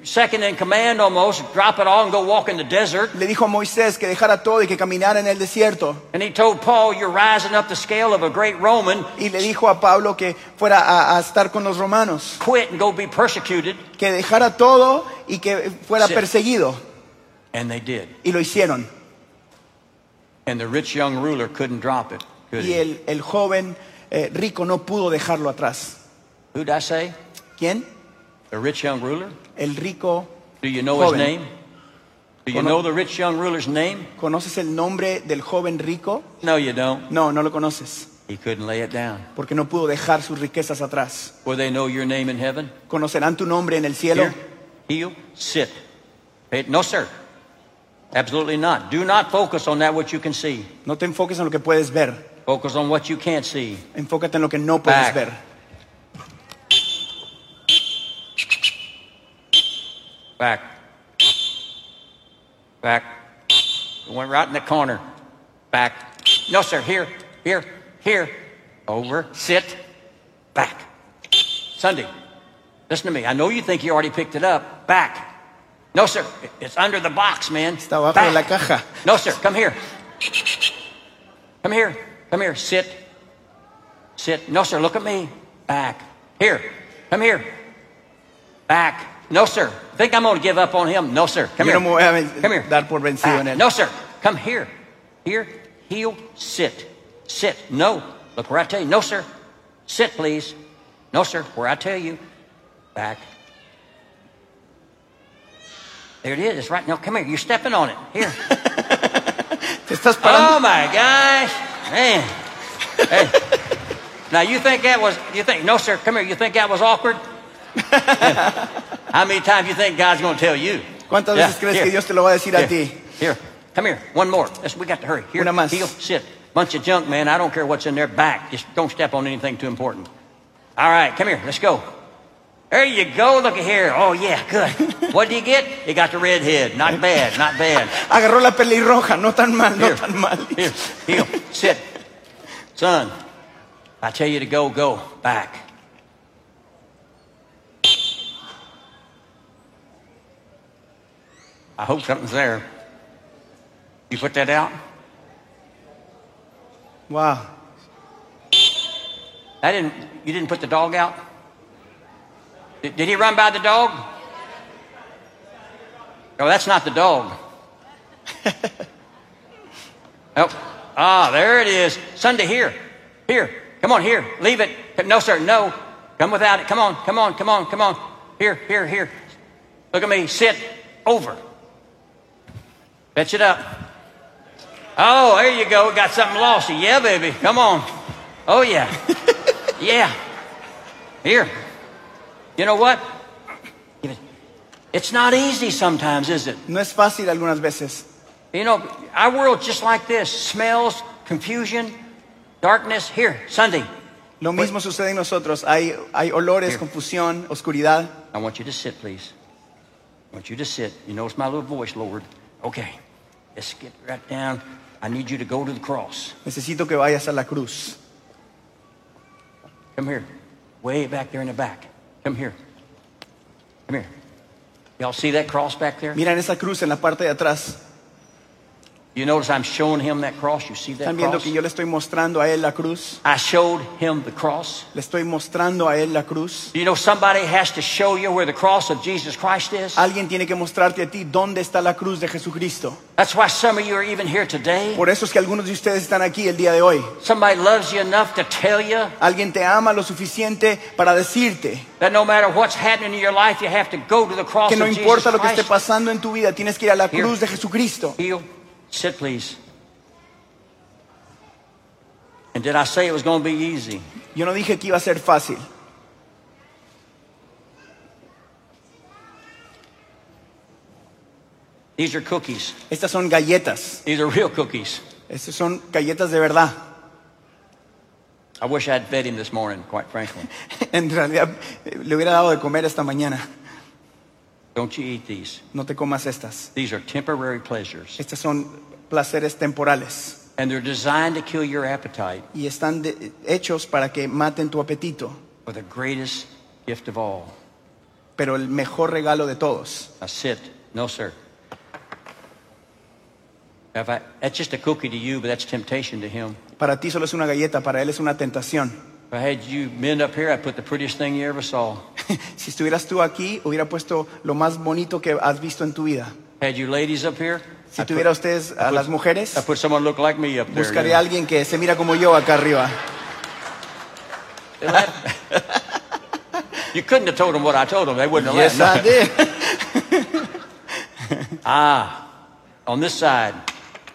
second in command almost, drop it all and go walk in the desert. Le dijo a Moisés que dejara todo y que caminara en el desierto. And he told Paul, You're rising up the scale of a great Roman. Y le dijo a Pablo que fuera a, a estar con los romanos. Quit and go be persecuted. Que dejara todo y que fuera perseguido. And they did. Y lo hicieron. And the rich young ruler couldn't drop it. Could Y el joven eh, rico no pudo dejarlo atrás. Who'd I say? ¿Quién? The rich young ruler? El rico. Do you know Joven. his name? Do you Cono- know the rich young ruler's name? ¿Conoces el nombre del joven rico? No, you don't. No, no lo conoces. He couldn't lay it down. Porque no pudo dejar sus riquezas atrás. Will they know your name in heaven? ¿Conocerán tu nombre en el cielo? Here, heel, sit. Hey, No, sir. Absolutely not. Do not focus on that which you can see. No te enfoques en lo que puedes ver. Focus on what you can't see. Enfócate en lo que no puedes Back. ver. Back. Back. It Went right in the corner. Back. No, sir. Here, here, here. Over. Sit. Back. Sunday. Listen to me. I know you think you already picked it up. Back. No, sir. It's under the box, man. Está abajo Back. de la caja. No, sir. Come here. Come here. Come here. Sit. Sit. No, sir. Look at me. Back. Here. Come here. Back. No, sir. Think I'm going to give up on him? No, sir. Come Yo here. no me voy a Come here. dar por vencido ah, en él. No, sir. Come here. Here. Heel. Sit. Sit. No. Look where I tell you. No, sir. Sit, please. No, sir. Where I tell you. Back. There it is. It's right. No, come here. You're stepping on it. Here. Oh my gosh, man. Hey. Now you think that was you think no sir, come here, you think that was awkward? How many times you think God's gonna tell you? ¿Cuántas Yeah, veces crees here. que Dios te lo va a decir a ti? Here, come here. One more. Let's, we got to hurry. Here, Una más. heel, sit. Bunch of junk, man. I don't care what's in there. Back. Just don't step on anything too important. All right, come here. Let's go. There you go. Look at here. Oh yeah, good. what did you get? You got the red head. Not bad. Not bad. Agarró la pelirroja, no tan mal, no Here, tan mal. here, heel, sit. Son, I tell you to go, go, back. I hope something's there. You put that out? Wow. I didn't, you didn't put the dog out? Did, did he run by the dog? Oh, that's not the dog. oh, ah, there it is. Sunday, here. Here. Come on, here. Leave it. No, sir, no. Come without it. Come on, come on, come on, come on. Here, here, here. Look at me. Sit. Over. Fetch it up. Oh, there you go. Got something lost. Yeah, baby. Come on. Oh, yeah. Yeah. Here. You know what? It's not easy sometimes, is it? No es fácil algunas veces. You know, our world just like this smells, confusion, darkness. Here, Sunday. Lo mismo sucede en nosotros. Hay, hay olores, Here. confusión, oscuridad. I want you to sit, please. I want you to sit. You notice my little voice, Lord. Okay. Let's get right down. I need you to go to the cross. Necesito que vayas a la cruz. Come here. Way back there in the back. Come here. Come here. Y'all see that cross back there? Miren esa cruz en la parte de atrás. You notice I'm showing him that cross. You see that Están viendo cross? que yo le estoy mostrando a él la cruz. I showed him the cross. Le estoy mostrando a él la cruz. You know, somebody has to show you where the cross of Jesus Christ is. Alguien tiene que mostrarte a ti dónde está la cruz de Jesucristo. That's why some of you are even here today. Por eso es que algunos de ustedes están aquí el día de hoy. Somebody loves you enough to tell you Alguien te ama lo suficiente para decirte that no matter what's happening in your life, you have to go to the cross que no importa lo que esté pasando en tu vida, tienes que ir a la cruz de Jesucristo. Heel, sit, please. And did I say it was going to be easy? Yo no dije que iba a ser fácil. These are cookies. Estas son galletas. These are real cookies. Estas son galletas de verdad. I wish I had fed him this morning, quite frankly. En realidad le hubiera dado de comer esta mañana. Don't you eat these. No te comas estas. These are temporary pleasures. Estas son placeres temporales And they're designed to kill your appetite y están de- hechos para que maten tu apetito. for the greatest gift of all. Pero el mejor regalo de todos. Now sit. No, sir. If I, that's just a cookie to you, but that's temptation to him. Para ti solo es una galleta, para él es una tentación. If I had you men up here, I'd put the prettiest thing you ever saw. si estuvieras tú aquí, hubiera puesto lo más bonito que has visto en tu vida. Had you ladies up here, Si tuviera ustedes a las mujeres, I put someone look like me up there. buscaré you a alguien que se mira como yo acá arriba. You couldn't have told them what I told them. They wouldn't have Yes, I laughed. did. Ah, on this side.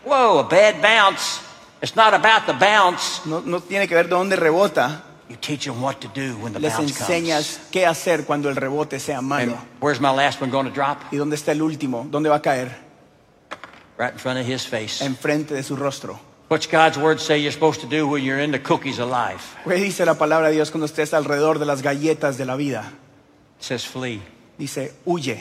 Whoa, a bad bounce. It's not about the bounce. No, no tiene que ver de dónde rebota. You teach them what to do when the Les bounce enseñas comes. qué hacer cuando el rebote sea And malo. where's my last one going to drop? ¿Y dónde está el último? ¿Dónde va a caer? Right in front of his face. Enfrente de su rostro. What's God's word say you're supposed to do when you're in the cookies of life? ¿Qué dice la palabra de Dios cuando estés alrededor de las galletas de la vida? It says flee. Dice, huye,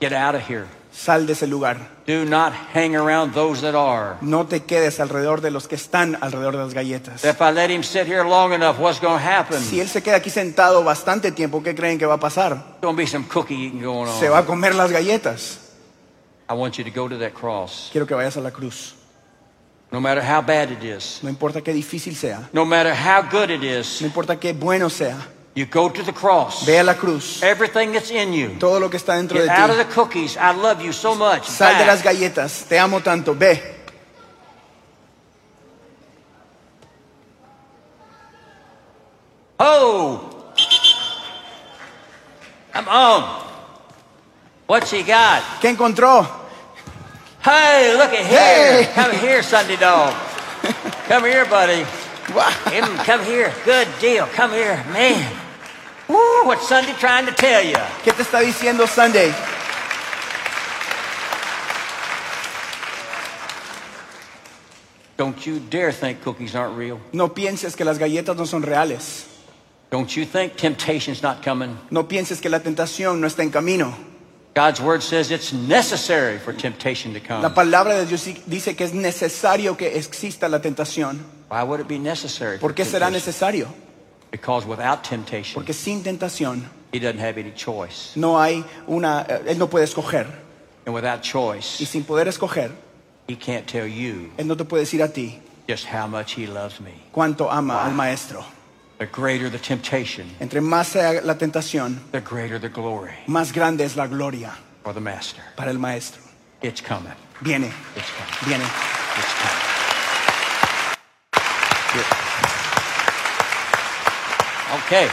Get out of here. sal de ese lugar. Do not hang around those that are. No te quedes alrededor de los que están alrededor de las galletas. If I let him sit here long enough, what's going to happen? Si él se queda aquí sentado bastante tiempo, ¿qué creen que va a pasar? There's going to be some cookie eating going Se va a on. comer las galletas. I want you to go to that cross. Quiero que vayas a la cruz. No matter how bad it is, No importa qué difícil sea. no matter how good it is, No importa qué bueno sea. you go to the cross. Ve a la cruz. Everything that's in you. Todo lo que está dentro de Get out of the cookies. I love you so much. Sal de Back. las galletas. Te amo tanto. Ve. Oh! Come on. What's he got? ¿Qué encontró? Hey, look at here. Hey. Come here, Sunday dog. Come here, buddy. Him, come here. Good deal. Come here. Man. Woo, what's Sunday trying to tell you? ¿Qué te está diciendo Sunday? Don't you dare think cookies aren't real. No pienses que las galletas no son reales. Don't you think temptation's not coming. No pienses que la tentación no está en camino. God's word says it's necessary for temptation to come. La palabra de Dios dice que es necesario que exista la tentación. Why would it be necessary? ¿Por qué será necesario? Because without temptation, Porque sin tentación he doesn't have any choice. no hay una, eh, él no puede escoger. And without choice, Y sin poder escoger, he can't tell you él no te puede decir a ti just how much he loves me. cuánto ama al maestro. The greater the temptation, Entre más sea la tentación, the greater the glory más grande es la gloria for the master. para el maestro. It's coming. Viene, It's coming. viene. It's coming. Okay.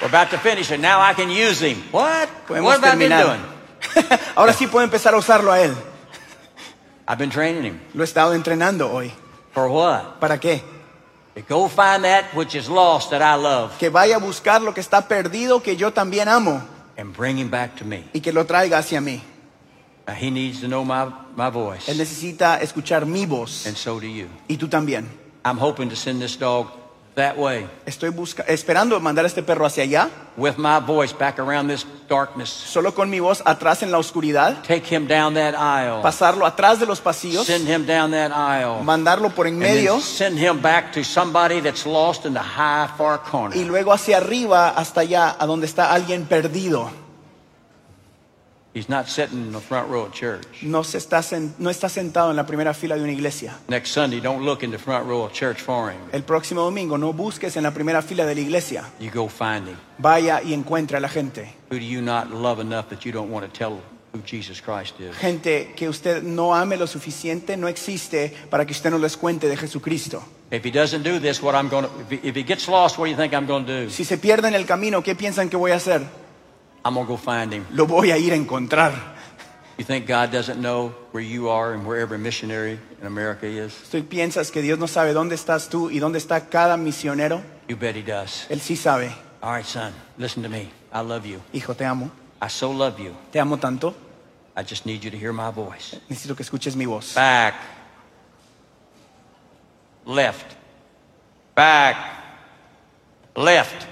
We're about to finish it. Now I can use him. What? Podemos what have I been doing? Ahora sí puedo empezar a usarlo a él. I've been training him. Lo he estado entrenando hoy. For what? ¿Para qué? Go find that which is lost that I love Que vaya a buscar lo que está perdido que yo también amo and bring him back to me. y que lo traiga hacia mí. Now, he needs to know my, my voice, Él necesita escuchar mi voz and so do you. y tú también. I'm hoping to send this dog that way Estoy busca esperando mandar este perro hacia allá, with my voice back around this darkness. solo con mi voz atrás en la oscuridad, Take him down that aisle. pasarlo atrás de los pasillos, Send him down that aisle. mandarlo por en And then medio send him back to somebody that's lost in the high far y corner. luego hacia arriba hasta allá, a donde está alguien perdido. He's not sitting in the front row at church. no, se está, sen- no está sentado en la primera fila de una iglesia. Next Sunday, don't look in the front row of church for him. El próximo domingo no busques en la primera fila de la iglesia. You go find him. Vaya y encuentre a la gente. Who do you not love enough that you don't want to tell who Jesus Christ is? Gente que usted no ame lo suficiente no existe para que usted no les cuente de Jesucristo. If he doesn't do this, what I'm going to, if he gets lost, what do you think I'm going to do? Si se pierde en el camino, ¿qué piensan que voy a hacer? I'm going to go find him. Lo voy a ir a encontrar. You think God doesn't know where you are and where every missionary in America is? ¿Tú piensas que Dios no sabe dónde estás tú y dónde está cada misionero? You bet he does. Él sí sabe. All right, son, listen to me. I love you. Hijo, te amo. I so love you. Te amo tanto. I just need you to hear my voice. Necesito que escuches mi voz. Back. Left. Back. Left.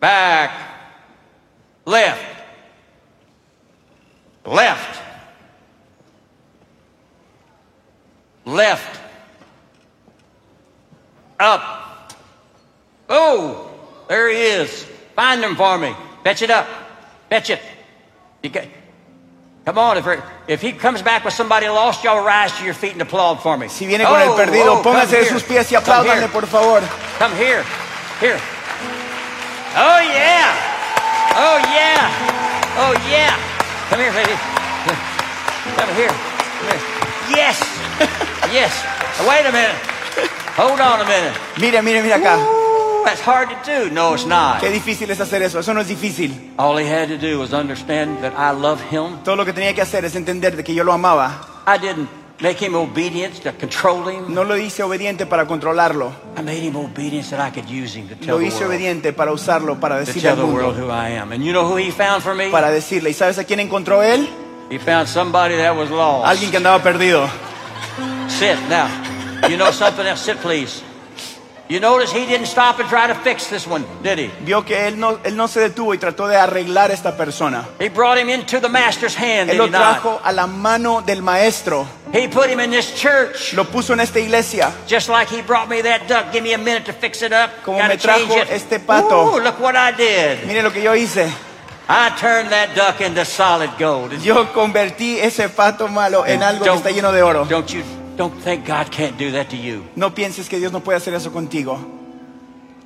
Back. Left. Left. Left. Up. Oh, there he is. Find him for me. Fetch it up. Fetch it. You get, come on, if, if he comes back with somebody lost, y'all rise to your feet and applaud for me. Si viene con el Oh, perdido, oh, póngase de sus pies y apláudanle, por favor. Come here. Here. Oh, yeah. Oh, yeah. Oh, yeah. Come here, baby. Come here. Come here. Yes. yes. Wait a minute. Hold on a minute. Mire, mire, mire acá. Ooh, that's hard to do. No, it's not. Qué difícil es hacer eso. Eso no es difícil. All he had to do was understand that I love him. Todo lo que tenía que hacer es entender de que yo lo amaba. I didn't make him obedient to control him. No lo hice obediente para controlarlo. I made him obedient so that I could use him to tell Lo the hice world, obediente para usarlo, para to decirle tell al the world mundo. who I am. And you know who he found for me? Para decirle. ¿Y sabes a quién encontró él? He found somebody that was lost. Alguien que andaba perdido. Sit now. You know something else? Sit, please. You notice he didn't stop and try to fix this one, did he? Vio que él no, él no se detuvo y trató de arreglar a esta persona. He brought him into the master's hand, Él did lo he not? trajo a la mano del maestro. He put him in this church. Lo puso en esta iglesia. Just like he brought me that duck. Give me a minute to fix it up. Como Gotta me trajo it. este pato. Ooh, look what I did. Mire lo que yo hice. I turned that duck into solid gold. Yo convertí ese pato malo en algo que Don't- está lleno de oro. Don't you don't think God can't do that to you. No pienses que Dios no puede hacer eso contigo.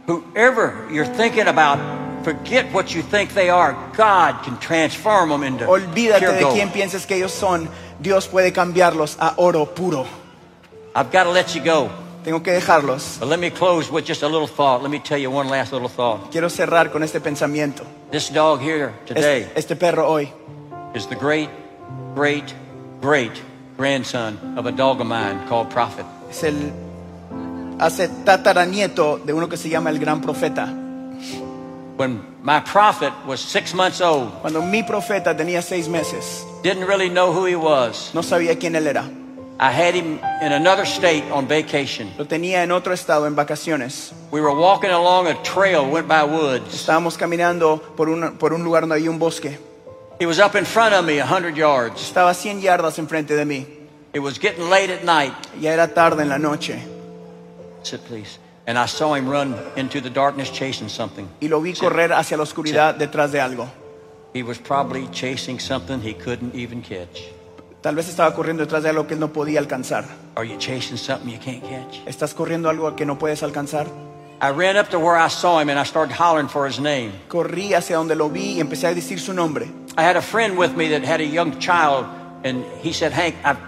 Whoever you're thinking about, forget what you think they are. God can transform them into Olvídate de gold. quién pienses que ellos son. Dios puede cambiarlos a oro puro. I've got to let you go. Tengo que dejarlos. But let me close with just a little thought. Let me tell you one last little thought. Quiero cerrar con este pensamiento. This dog here today Este, este perro hoy is the great, great, great grandson of a dog of mine called Prophet. es el hace tataranieto de uno que se llama el gran profeta. When my prophet was six months old, Cuando mi profeta tenía seis meses, didn't really know who he was. no sabía quién él era. I had him in another state on vacation. Lo tenía en otro estado en vacaciones. We were walking along a trail, went by woods. Estábamos caminando por un, por un lugar donde había un bosque. He was up in front of me, a hundred yards. Estaba a 100 yardas enfrente de mí. It was getting late at night. Ya era tarde en la noche. Sit, please. And I saw him run into the darkness chasing something. Y lo vi correr hacia la oscuridad detrás de algo. He was probably chasing something he couldn't even catch. Tal vez estaba corriendo detrás de algo que él no podía alcanzar. Are you chasing something you can't catch? ¿Estás corriendo algo que no puedes alcanzar? I ran up to where I saw him and I started hollering for his name. Corrí hacia donde lo vi y empecé a decir su nombre. I had a friend with me that had a young child, and he said, Hank, I've,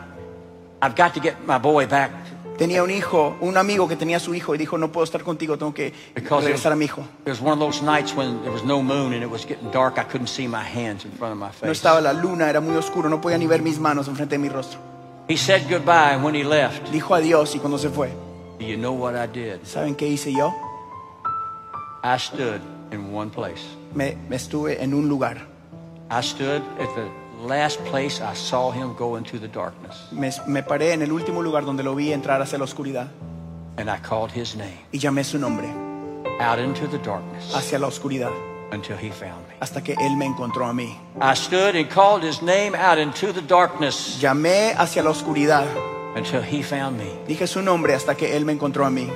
I've got to get my boy back Tenía un hijo, un amigo que tenía su hijo y dijo, no puedo estar contigo, tengo que because regresar a mi hijo. it was one of those nights when there was no moon and it was getting dark. I couldn't see my hands in front of my No face. estaba la luna, era muy oscuro, no podía ni ver mis manos enfrente de mi rostro. He said goodbye, when he left, Dijo adiós y cuando se fue, you know what I did? ¿saben qué hice yo? I stood in one place. Me, me estuve en un lugar. I stood at the last place I saw him go into the darkness, Me, me paré en el último lugar donde lo vi entrar hacia la oscuridad and I called his name y llamé su nombre out into the darkness hacia la oscuridad until he found me. hasta que él me encontró a mí. I stood and called his name out into the darkness Llamé hacia la oscuridad, until he found me. dije su nombre hasta que él me encontró a mí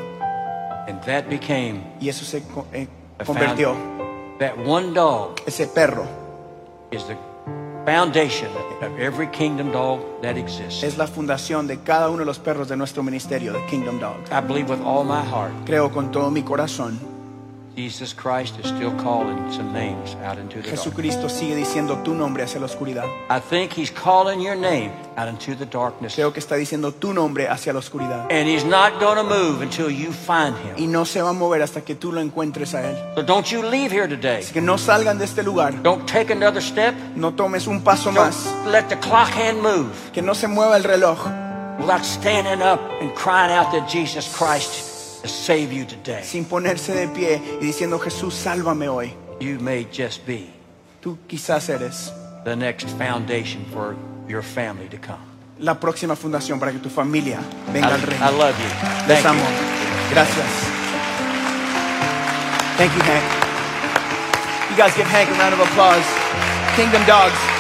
And that became y eso se eh, convirtió That one dog ese perro, is the foundation of every kingdom dog that exists. es la fundación de cada uno de los perros de nuestro ministerio, de Kingdom Dog. I believe with all my heart, Creo con todo mi corazón, Jesucristo sigue diciendo tu nombre hacia la oscuridad. I think He's calling your name out into the darkness. Creo que está diciendo tu nombre hacia la oscuridad. And He's not going to move until you find Him. Y no se va a mover hasta que tú lo encuentres a Él. So don't you leave here today. Así que no salgan de este lugar, Don't take another step. no tomes un paso Don't más, let the clock hand move que no se mueva el reloj without standing up and crying out to Jesus Christ to save you today. sin ponerse de pie y diciendo Jesús, sálvame hoy. You may just be Tú quizás eres the next foundation for your family to come. la próxima fundación para que tu familia venga al I, I reino. love you. Les Thank amo. you. Gracias. Thank you, Hank. You guys give Hank a round of applause. Kingdom Dogs.